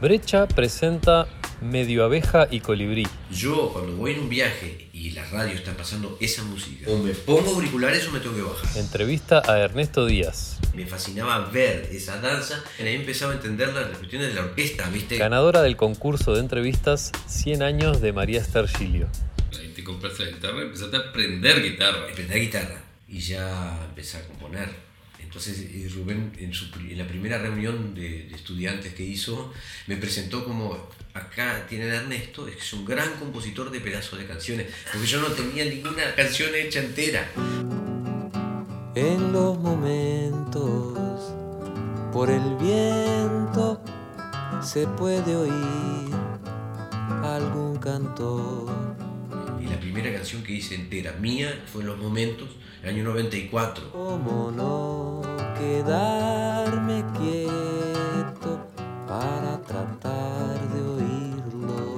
Brecha presenta Medio Abeja y Colibrí. Yo cuando voy en un viaje y la radio está pasando esa música, o me pongo auriculares o me tengo que bajar. Entrevista a Ernesto Díaz, Me fascinaba ver esa danza, y ahí empezaba a entender las cuestiones de la orquesta, ¿viste? ganadora del concurso de entrevistas 100 años de María Esther Gilio. Ahí te compraste la guitarra y empezaste a aprender guitarra. Aprender guitarra y ya empecé a componer. Entonces eh, Rubén en, la primera reunión de, estudiantes que hizo me presentó como acá tienen Ernesto, es que es un gran compositor de pedazos de canciones, porque yo no tenía ninguna canción hecha entera. En los momentos, por el viento, se puede oír algún cantor. Y la primera canción que hice entera mía fue en Los Momentos, el año 94. ¿Cómo no quedarme quieto para tratar de oírlo?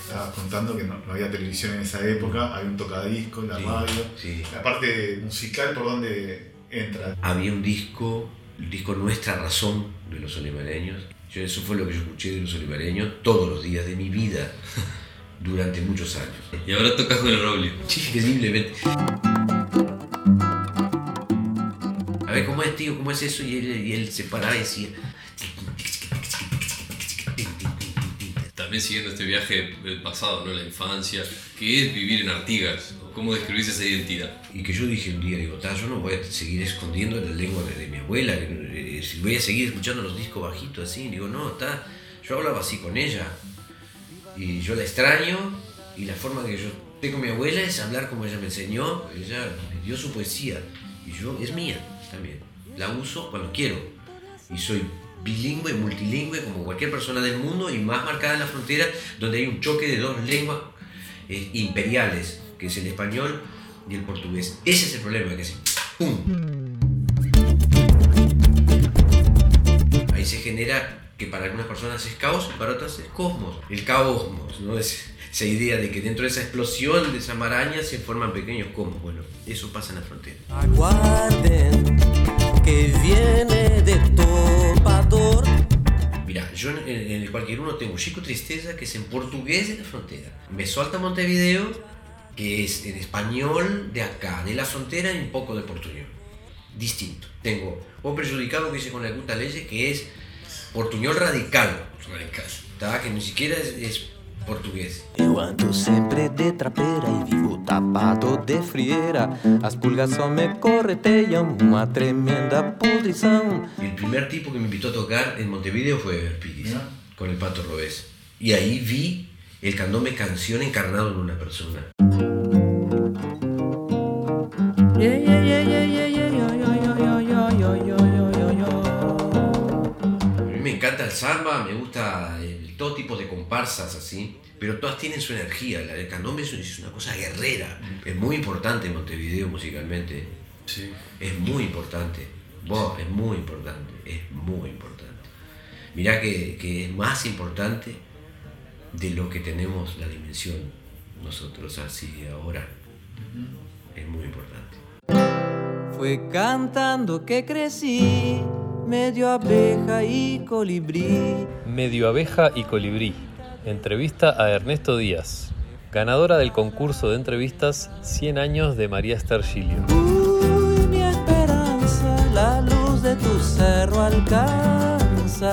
Estabas contando que no, no había televisión en esa época, había un tocadisco, la Sí, radio. sí. La parte musical, ¿por dónde entra? Había un disco, el disco Nuestra Razón de los Olivareños. Yo, eso fue lo que yo escuché de los Olivareños todos los días de mi vida durante muchos años. Y ahora tocas con el Roblio. Sí, increíblemente. A ver, ¿cómo es, tío? ¿Cómo es eso? Y él, y él se paraba y decía... También siguiendo este viaje del pasado, ¿no? La infancia. ¿Qué es vivir en Artigas? ¿Cómo describís esa identidad? Y que yo dije un día, digo, "Ta, yo no voy a seguir escondiendo la lengua de, de mi abuela, que, eh, si voy a seguir escuchando los discos bajitos así. Digo, no, está. Yo hablaba así con ella. Y yo la extraño. Y la forma que yo tengo con mi abuela es hablar como ella me enseñó. Ella me dio su poesía. Y yo, es mía también. La uso cuando quiero. Y soy bilingüe, multilingüe, como cualquier persona del mundo, y más marcada en la frontera, donde hay un choque de dos lenguas eh, imperiales, que es el español y el portugués. Ese es el problema, que es ¡pum! Ahí se genera que para algunas personas es caos, para otras es cosmos. El caosmos, ¿no? Es esa idea de que dentro de esa explosión, de esa maraña, se forman pequeños cosmos. Bueno, eso pasa en la frontera. Aguarden que viene de topador. Mira, yo en, en- el cualquier uno tengo Chico Tristeza, que es en portugués de la frontera. Me solta Montevideo, que es en español de acá, de la frontera y un poco de portuñol. Distinto. Tengo O Perjudicado, que hice con la Guta Leyes, que es portuñol radical, Radical. ¿tá? que ni siquiera es, es portugués. Eu ando sempre de trapeira e vivo tapado de frieira. As pulgas só me correteiam, uma tremenda pudrição. El primer tipo que me invitó a tocar en Montevideo fue Ever con el Pato Robés. Y ahí vi el candombe canción encarnado en una persona. A mí me encanta el samba, me gusta el- todo tipo de comparsas así, pero todas tienen su energía. La del candombe es es una cosa guerrera. Es muy importante en Montevideo musicalmente. Sí. Es muy importante. Vos, es muy importante. Es muy importante. Mirá que, que es más importante de lo que tenemos la dimensión nosotros así ahora. Es muy importante. Fue cantando que crecí, medio abeja y colibrí. Medio Abeja y Colibrí. Entrevista a Ernesto Díaz, ganadora del concurso de entrevistas 100 años de María Esther Gilio. Uy, mi esperanza, la luz de tu cerro alcanza.